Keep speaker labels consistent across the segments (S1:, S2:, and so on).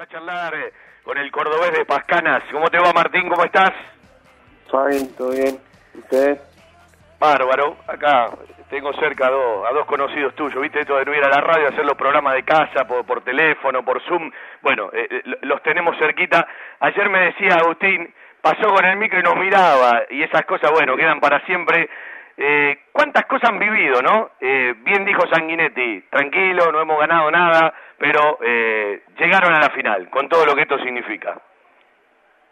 S1: a charlar eh, con el cordobés de Pascanas. ¿Cómo te va, Martín? ¿Cómo estás?
S2: Fine, todo bien. ¿Usted?
S1: Bárbaro. Acá tengo cerca a dos, a dos conocidos tuyos. ¿Viste esto de no ir a la radio, hacer los programas de casa por, por teléfono, por Zoom? Bueno, eh, eh, los tenemos cerquita. Ayer me decía Agustín, pasó con el micro y nos miraba. Y esas cosas, bueno, quedan para siempre. Eh, ¿Cuántas cosas han vivido, no? Eh, bien dijo Sanguinetti, tranquilo, no hemos ganado nada, pero eh, llegaron a la final, con todo lo que esto significa.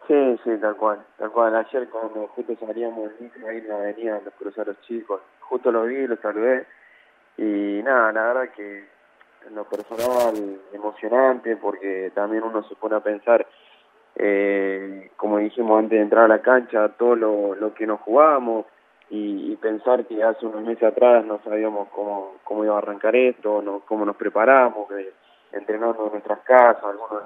S2: Sí, sí, tal cual, tal cual. Ayer cuando justo salíamos ahí en la avenida, nos cruzaron los chicos, justo lo vi, los saludé, y nada, la verdad que en lo personal emocionante, porque también uno se pone a pensar, eh, como dijimos antes de entrar a la cancha, todo lo, lo que nos jugamos, y, y, pensar que hace unos meses atrás no sabíamos cómo, cómo iba a arrancar esto, no, cómo nos preparamos, que entrenando en nuestras casas, algunos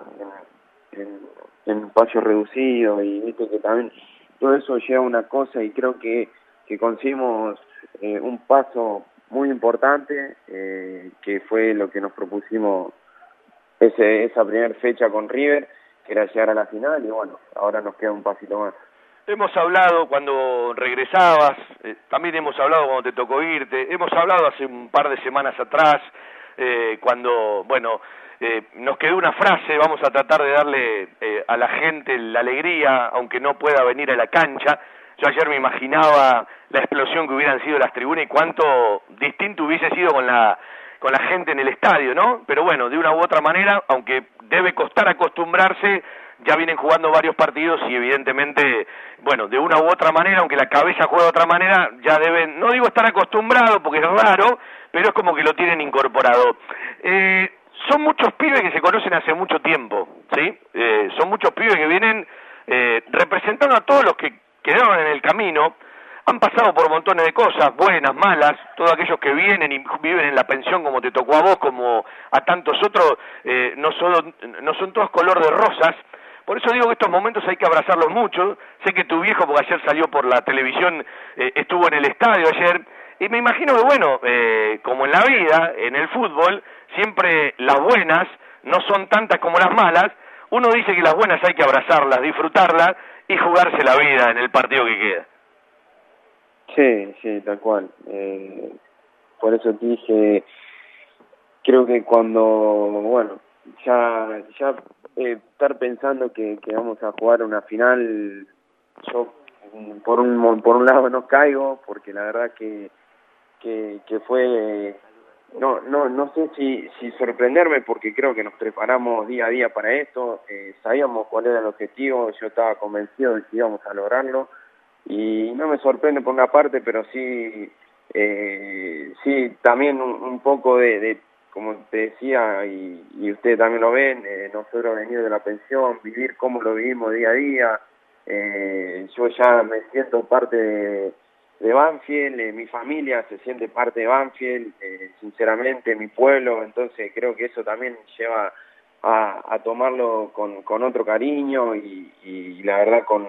S2: en, en, en espacios reducidos y viste que también todo eso lleva una cosa y creo que, que conseguimos eh, un paso muy importante eh, que fue lo que nos propusimos ese, esa primera fecha con River, que era llegar a la final y bueno, ahora nos queda un pasito más.
S1: Hemos hablado cuando regresabas, eh, también hemos hablado cuando te tocó irte, hemos hablado hace un par de semanas atrás, eh, cuando, bueno, eh, nos quedó una frase, vamos a tratar de darle eh, a la gente la alegría, aunque no pueda venir a la cancha. Yo ayer me imaginaba la explosión que hubieran sido las tribunas y cuánto distinto hubiese sido con la con la gente en el estadio, ¿no? Pero bueno, de una u otra manera, aunque debe costar acostumbrarse, ya vienen jugando varios partidos y evidentemente, bueno, de una u otra manera, aunque la cabeza juega de otra manera, ya deben, no digo estar acostumbrados porque es raro, pero es como que lo tienen incorporado. Eh, son muchos pibes que se conocen hace mucho tiempo, ¿sí? Eh, son muchos pibes que vienen eh, representando a todos los que quedaron en el camino, han pasado por montones de cosas, buenas, malas, todos aquellos que vienen y viven en la pensión como te tocó a vos, como a tantos otros, eh, no, son, no son todos color de rosas, por eso digo que estos momentos hay que abrazarlos mucho, sé que tu viejo, porque ayer salió por la televisión, eh, estuvo en el estadio ayer, y me imagino que bueno, eh, como en la vida, en el fútbol, siempre las buenas no son tantas como las malas, uno dice que las buenas hay que abrazarlas, disfrutarlas y jugarse la vida en el partido que queda.
S2: Sí, sí, tal cual. Eh, por eso te dije, creo que cuando, bueno, ya, ya eh, estar pensando que, que vamos a jugar una final, yo por un por un lado no caigo, porque la verdad que que, que fue no no no sé si si sorprenderme porque creo que nos preparamos día a día para esto eh, sabíamos cuál era el objetivo yo estaba convencido de que íbamos a lograrlo y no me sorprende por una parte pero sí eh, sí también un, un poco de, de, como te decía y, y ustedes también lo ven eh, nosotros venir de la pensión vivir cómo lo vivimos día a día eh, yo ya me siento parte de de Banfield, eh, mi familia se siente parte de Banfield, eh, sinceramente, mi pueblo, entonces creo que eso también lleva a, a tomarlo con, con otro cariño y, y la verdad con,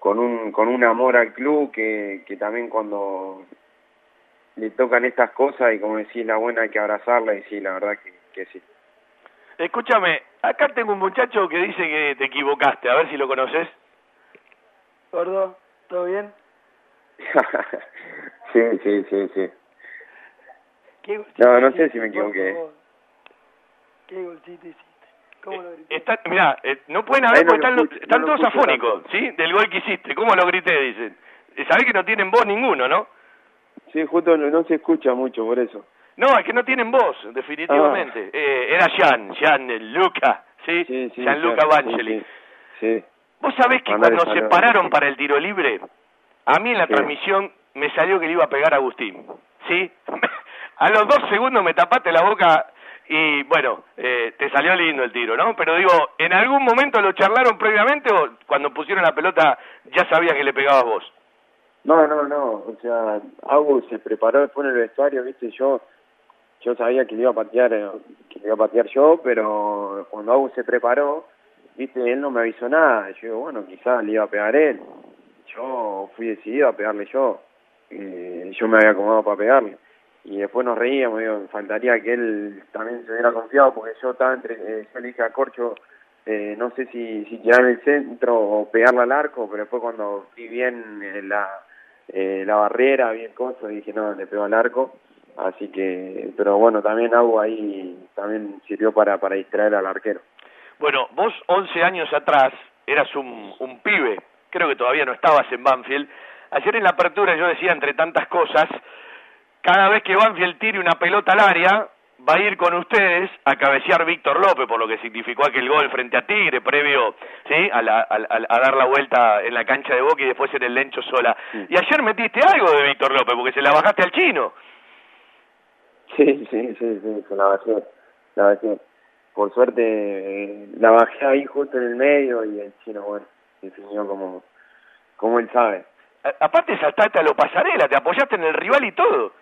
S2: con, un, con un amor al club que, que también cuando le tocan estas cosas y como decís la buena hay que abrazarla y sí, la verdad que, que sí.
S1: Escúchame, acá tengo un muchacho que dice que te equivocaste, a ver si lo conoces.
S3: Gordo, ¿todo bien?
S2: sí, sí, sí, sí.
S3: ¿Qué
S2: no, no sé si me equivoqué.
S3: ¿Qué golcito hiciste? ¿Cómo lo grité?
S1: Está, mirá, eh, no pueden haber porque están, escucho, están no todos afónicos, ¿sí? Del gol que hiciste. ¿Cómo lo grité? Dicen. Sabés que no tienen voz ninguno, ¿no?
S2: Sí, justo no, no se escucha mucho, por eso.
S1: No, es que no tienen voz, definitivamente. Ah. Eh, era Jan, Jan Luca, ¿sí?
S2: sí, sí
S1: Gianluca Vangeli.
S2: Sí.
S1: ¿Vos sabés que cuando se pararon para el tiro libre, a mí en la transmisión me salió que le iba a pegar a Agustín, ¿sí? a los dos segundos me tapaste la boca y bueno, eh, te salió lindo el tiro, ¿no? Pero digo, ¿en algún momento lo charlaron previamente o cuando pusieron la pelota ya sabías que le pegabas vos?
S2: No, no, no, o sea, Agus se preparó después en el vestuario, viste, yo yo sabía que le iba a patear, eh, que le iba a patear yo, pero cuando Agus se preparó, viste, él no me avisó nada, yo digo, bueno, quizás le iba a pegar él, yo fui decidido a pegarle yo, eh, yo me había acomodado para pegarle, y después nos reíamos, digo, faltaría que él también se hubiera confiado, porque yo estaba entre, eh, yo le dije a Corcho, eh, no sé si, si quedar en el centro o pegarla al arco, pero después cuando vi bien eh, la, eh, la barrera, bien cosa, dije, no, le pego al arco. Así que, pero bueno, también algo ahí también sirvió para, para distraer al arquero.
S1: Bueno, vos 11 años atrás eras un, un pibe, creo que todavía no estabas en Banfield. Ayer en la apertura yo decía, entre tantas cosas, cada vez que Banfield tire una pelota al área, va a ir con ustedes a cabecear Víctor López, por lo que significó aquel gol frente a Tigre, previo ¿sí? a, dar la vuelta en la cancha de Boca y después en el Lencho sola. Y ayer metiste algo de Víctor López, porque se la bajaste al chino.
S2: Sí, sí, sí, sí, se la bajé, la bajé. Por suerte eh, la bajé ahí justo en el medio y el chino, bueno, definió como, como él sabe.
S1: aparte saltaste a lo pasarela, te apoyaste en el rival y todo.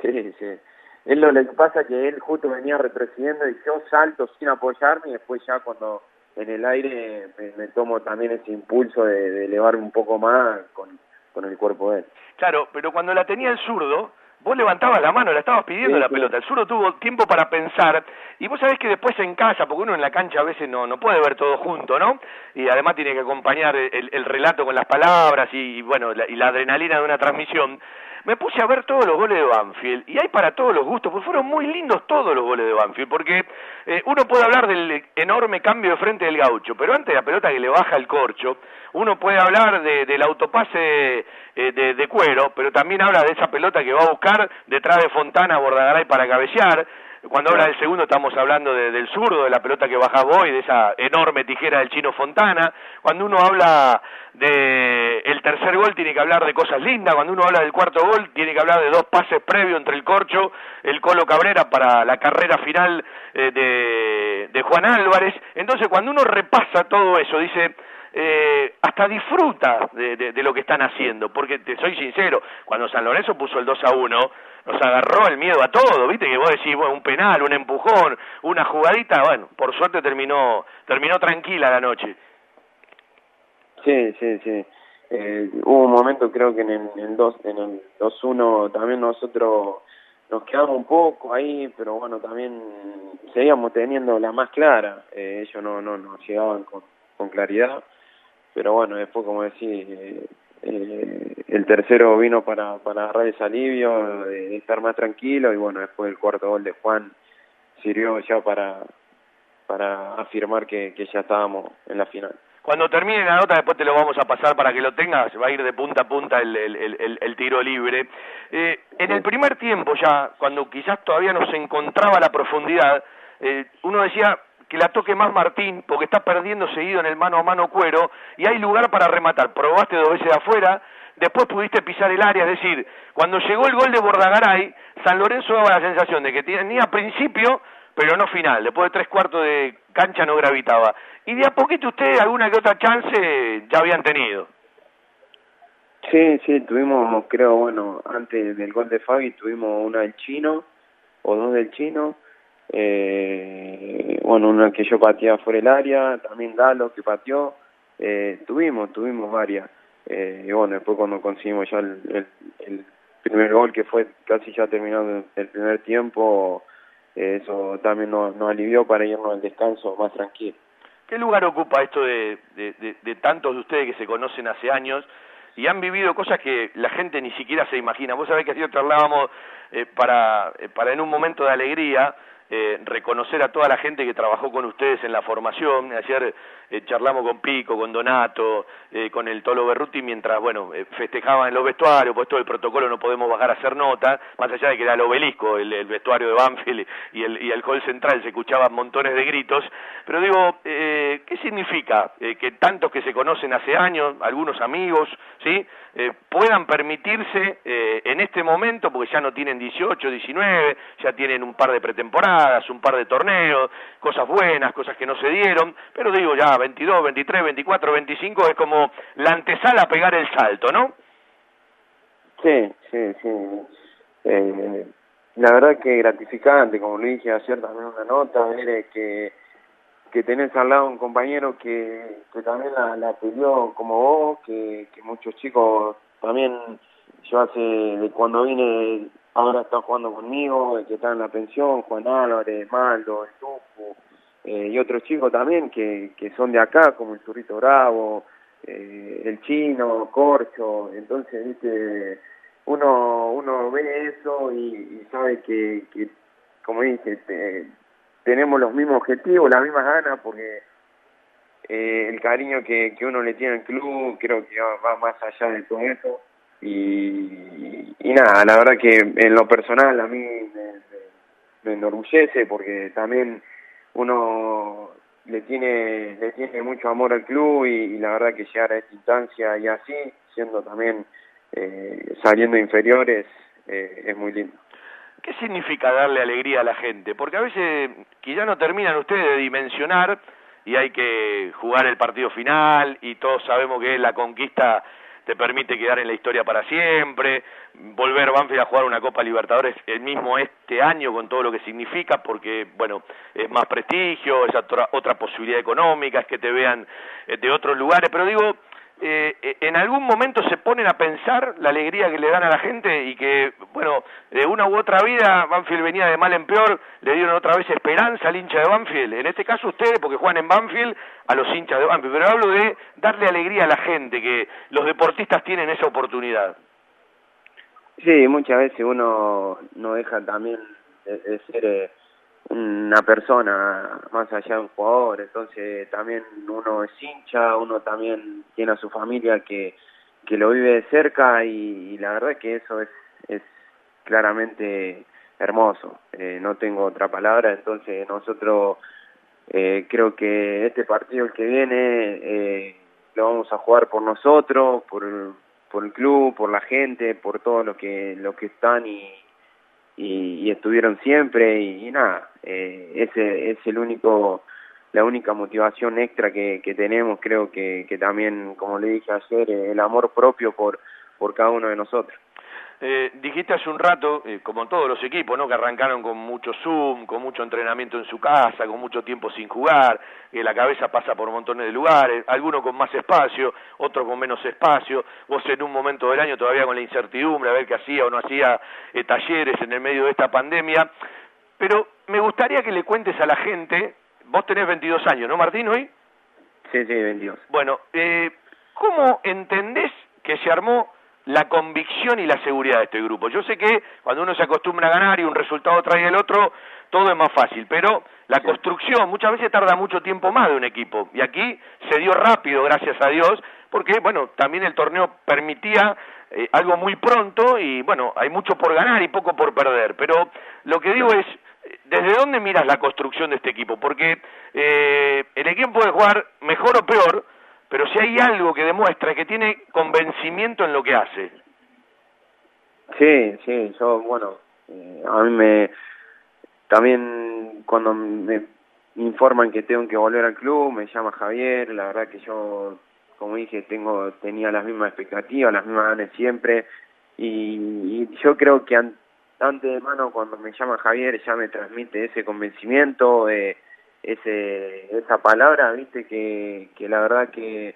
S2: Sí, sí. Él lo que pasa que él justo venía retrocediendo y yo salto sin apoyarme y después ya cuando en el aire me, tomo también ese impulso de, de, elevarme un poco más con, con el cuerpo de él.
S1: Claro, pero cuando la tenía el zurdo, vos levantabas la mano, la estabas pidiendo la pelota, el zurdo tuvo tiempo para pensar, y vos sabés que después en casa, porque uno en la cancha a veces no, no puede ver todo junto, ¿no? Y además tiene que acompañar el, el relato con las palabras y, bueno, y la adrenalina de una transmisión, me puse a ver todos los goles de Banfield y hay para todos los gustos, porque fueron muy lindos todos los goles de Banfield, porque eh, uno puede hablar del enorme cambio de frente del gaucho, pero antes de la pelota que le baja el corcho, uno puede hablar de, del autopase eh, de, de, cuero, pero también habla de esa pelota que va a buscar detrás de Fontana Bordagaray para cabecear, cuando habla del segundo estamos hablando del zurdo, de la pelota que baja Boy, de esa enorme tijera del chino Fontana. Cuando uno habla el tercer gol tiene que hablar de cosas lindas. Cuando uno habla del cuarto gol tiene que hablar de dos pases previos entre el Corcho, el Colo Cabrera para la carrera final eh, de, de Juan Álvarez. Entonces cuando uno repasa todo eso, dice, eh, hasta disfruta de, de, lo que están haciendo, porque te soy sincero, cuando San Lorenzo puso el 2 a 1, nos agarró el miedo a todo, viste que vos decís, bueno, un penal, un empujón, una jugadita, bueno, por suerte terminó, terminó tranquila la noche.
S2: Sí, sí, sí. Eh, hubo un momento, creo que en el, en el 2 en el 2-1 también nosotros nos quedamos un poco ahí, pero bueno, también seguíamos teniendo la más clara. Eh, ellos no, no nos llegaban con claridad, pero bueno, después, como decís, eh, el tercero vino para, para agarrar ese alivio, de, estar más tranquilo y bueno, después el cuarto gol de Juan sirvió ya para, para afirmar que, que ya estábamos en la final.
S1: Cuando termine la nota, después te lo vamos a pasar para que lo tengas, va a ir de punta a punta el, el, el, el tiro libre. Eh, en el primer tiempo ya, cuando quizás todavía no se encontraba la profundidad, eh, uno decía, que la toque más Martín, porque está perdiendo seguido en el mano a mano cuero, y hay lugar para rematar. Probaste dos veces de afuera, después pudiste pisar el área, es decir, cuando llegó el gol de Bordagaray, San Lorenzo daba la sensación de que tenía principio, pero no final, después de tres cuartos de cancha no gravitaba. Y de a poquito ustedes alguna que otra chance ya habían tenido.
S2: Sí, sí, tuvimos, creo, bueno, antes del gol de Fabi tuvimos una del chino, o dos del chino, eh, bueno, una que yo pateaba fuera el área, también Galo que pateó, eh, tuvimos, tuvimos varias. Eh, y bueno, después cuando conseguimos ya el, el, primer gol, que fue casi ya terminado el primer tiempo, eh, eso también nos, nos alivió para irnos al descanso más tranquilo.
S1: ¿Qué lugar ocupa esto de, de tantos de ustedes que se conocen hace años y han vivido cosas que la gente ni siquiera se imagina? Vos sabés que así charlábamos eh, para, eh, para en un momento de alegría, eh, reconocer a toda la gente que trabajó con ustedes en la formación. Ayer eh, charlamos con Pico, con Donato, eh, con el Tolo Berruti, mientras, bueno, eh, festejaban en los vestuarios, pues todo el protocolo no podemos bajar a hacer nota, más allá de que era el obelisco, el, vestuario de Banfield y el, y el hall central, se escuchaban montones de gritos. Pero digo, eh, ¿qué significa eh, que tantos que se conocen hace años, algunos amigos, ¿sí? Puedan permitirse en este momento, porque ya no tienen 18, 19, ya tienen un par de pretemporadas, un par de torneos, cosas buenas, cosas que no se dieron, pero digo ya 22, 23, 24, 25 es como la antesala a pegar el salto, ¿no?
S2: Sí, sí, sí. Eh, la verdad que gratificante, como lo dije ayer también una nota, ver que que tenés al lado un compañero que, que también la, la peleó como vos, que, que muchos chicos también, yo hace, de cuando vine, ahora está jugando conmigo, que está en la pensión, Juan Álvarez, Maldo, el eh, y otros chicos también que, que son de acá, como el Zurrito Bravo, eh, el Chino, Corcho, entonces, viste, uno, uno ve eso y, sabe que, que, como dice, tenemos los mismos objetivos, las mismas ganas, porque eh, el cariño que, que uno le tiene al club creo que va, más allá de todo eso. Y, y nada, la verdad que en lo personal a mí me, me enorgullece porque también uno le tiene le tiene mucho amor al club y, la verdad que llegar a esta instancia y así siendo también eh, saliendo inferiores eh, es muy lindo
S1: ¿Qué significa darle alegría a la gente? Porque a veces ya no terminan ustedes de dimensionar y hay que jugar el partido final y todos sabemos que la conquista te permite quedar en la historia para siempre, volver Banfield a jugar una Copa Libertadores el mismo este año con todo lo que significa, porque, bueno, es más prestigio, es otra, otra posibilidad económica, es que te vean eh, de otros lugares, pero digo, eh, eh, en algún momento se ponen a pensar la alegría que le dan a la gente y que, bueno, una u otra vida, Banfield venía de mal en peor, le dieron otra vez esperanza al hincha de Banfield. En este caso ustedes, porque juegan en Banfield, a los hinchas de Banfield. Pero hablo de darle alegría a la gente, que los deportistas tienen esa oportunidad.
S2: Sí, muchas veces uno no deja también de, ser... Eh, una persona más allá de un jugador, entonces también uno es hincha, uno también tiene a su familia que, que lo vive de cerca y, la verdad es que eso es, es claramente hermoso, eh, no tengo otra palabra, entonces nosotros eh, creo que este partido el que viene eh, lo vamos a jugar por nosotros, por, por el club, por la gente, por todos los que, los que están y, y, estuvieron siempre y, nada, eh, ese es el único la única motivación extra que, que tenemos, creo que, que también, como le dije ayer, el amor propio por, por cada uno de nosotros.
S1: Eh, dijiste hace un rato, eh, como todos los equipos, ¿no? que arrancaron con mucho Zoom, con mucho entrenamiento en su casa, con mucho tiempo sin jugar, que la cabeza pasa por montones de lugares, algunos con más espacio, otros con menos espacio, vos en un momento del año todavía con la incertidumbre, a ver qué hacía o no hacía eh, talleres en el medio de esta pandemia, pero me gustaría que le cuentes a la gente, vos tenés 22 años, ¿no Martín hoy?
S2: Sí, sí, 22.
S1: Bueno, eh, ¿cómo entendés que se armó la convicción y la seguridad de este grupo. Yo sé que cuando uno se acostumbra a ganar y un resultado trae el otro, todo es más fácil, pero la construcción muchas veces tarda mucho tiempo más de un equipo y aquí se dio rápido, gracias a Dios, porque bueno, también el torneo permitía eh, algo muy pronto y bueno, hay mucho por ganar y poco por perder, pero lo que digo es, ¿desde dónde miras la construcción de este equipo? Porque eh, el equipo puede jugar mejor o peor, pero si hay algo que demuestra que tiene convencimiento en lo que hace.
S2: Sí, sí, yo, bueno, eh, a mí me, también cuando me informan que tengo que volver al club, me llama Javier, la verdad que yo, como dije, tengo tenía las mismas expectativas, las mismas ganas siempre, y, yo creo que antes de mano cuando me llama Javier ya me transmite ese convencimiento, eh, ese, esa palabra, viste, que, que la verdad que,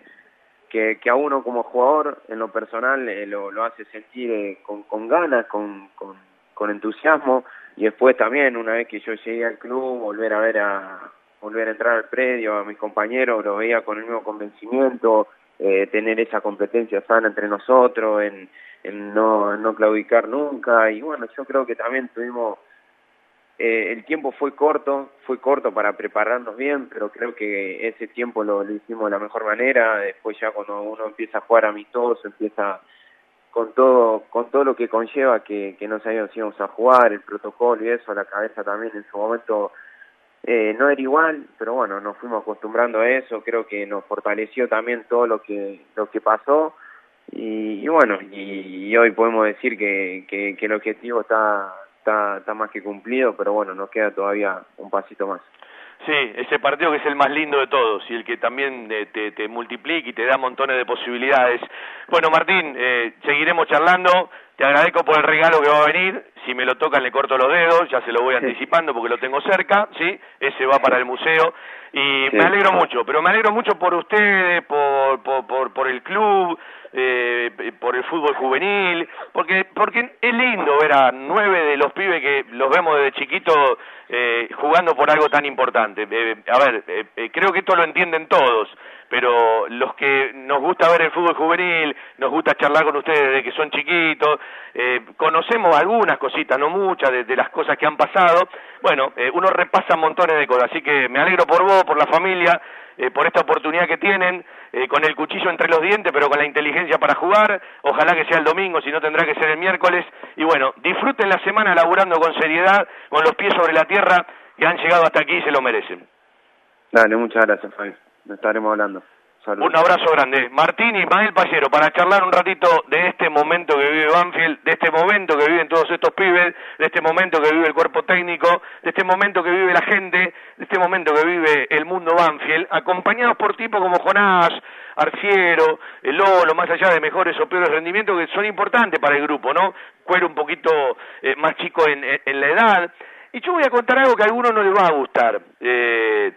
S2: que, que a uno como jugador, en lo personal, eh, lo, lo hace sentir eh, con, con ganas, con, con, con entusiasmo, y después también, una vez que yo llegué al club, volver a ver a, volver a entrar al predio, a mis compañeros, lo veía con el mismo convencimiento, eh, tener esa competencia sana entre nosotros, en, en no, en no claudicar nunca, y bueno, yo creo que también tuvimos eh, el tiempo fue corto, fue corto para prepararnos bien, pero creo que ese tiempo lo, hicimos de la mejor manera. Después ya cuando uno empieza a jugar amistoso, empieza con todo con todo lo que conlleva que, que no sabíamos si íbamos a jugar, el protocolo y eso, la cabeza también en su momento eh, no era igual, pero bueno, nos fuimos acostumbrando a eso, creo que nos fortaleció también todo lo que lo que pasó y, bueno, y, hoy podemos decir que, que el objetivo está está, más que cumplido, pero bueno, nos queda todavía un pasito más.
S1: Sí, ese partido que es el más lindo de todos y el que también eh, te, te multiplica y te da montones de posibilidades. Bueno, Martín, eh, seguiremos charlando. Te agradezco por el regalo que va a venir. Si me lo tocan, le corto los dedos. Ya se lo voy anticipando porque lo tengo cerca. ¿sí? Ese va para el museo. Y me alegro mucho, pero me alegro mucho por ustedes, por, por, por, por el club, eh, por el fútbol juvenil, porque porque es lindo ver a nueve de los pibes que los vemos desde chiquitos eh, jugando por algo tan importante. Eh, a ver, eh, creo que esto lo entienden todos, pero los que nos gusta ver el fútbol juvenil, nos gusta charlar con ustedes desde que son chiquitos, conocemos algunas cositas, no muchas, de, las cosas que han pasado. Bueno, uno repasa montones de cosas, así que me alegro por vos, por la familia, por esta oportunidad que tienen, con el cuchillo entre los dientes, pero con la inteligencia para jugar. Ojalá que sea el domingo, si no tendrá que ser el miércoles. Y bueno, disfruten la semana laburando con seriedad, con los pies sobre la tierra que han llegado hasta aquí y se lo merecen.
S2: Dale, muchas gracias, Fabi. Estaremos hablando.
S1: Un abrazo grande. Martín y Ismael Pallero, para charlar un ratito de este momento que vive Banfield, de este momento que viven todos estos pibes, de este momento que vive el cuerpo técnico, de este momento que vive la gente, de este momento que vive el mundo Banfield, acompañados por tipos como Jonás, Arciero, Lolo, más allá de mejores o peores rendimientos que son importantes para el grupo, ¿no? Cuero un poquito eh, más chico en, en la edad, y yo voy a contar algo que a alguno no le va a gustar. Eh,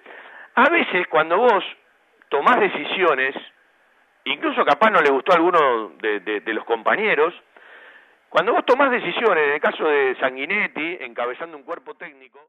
S1: a veces cuando vos tomás decisiones, incluso capaz no le gustó a alguno de, de los compañeros, cuando vos tomás decisiones, en el caso de Sanguinetti, encabezando un cuerpo técnico,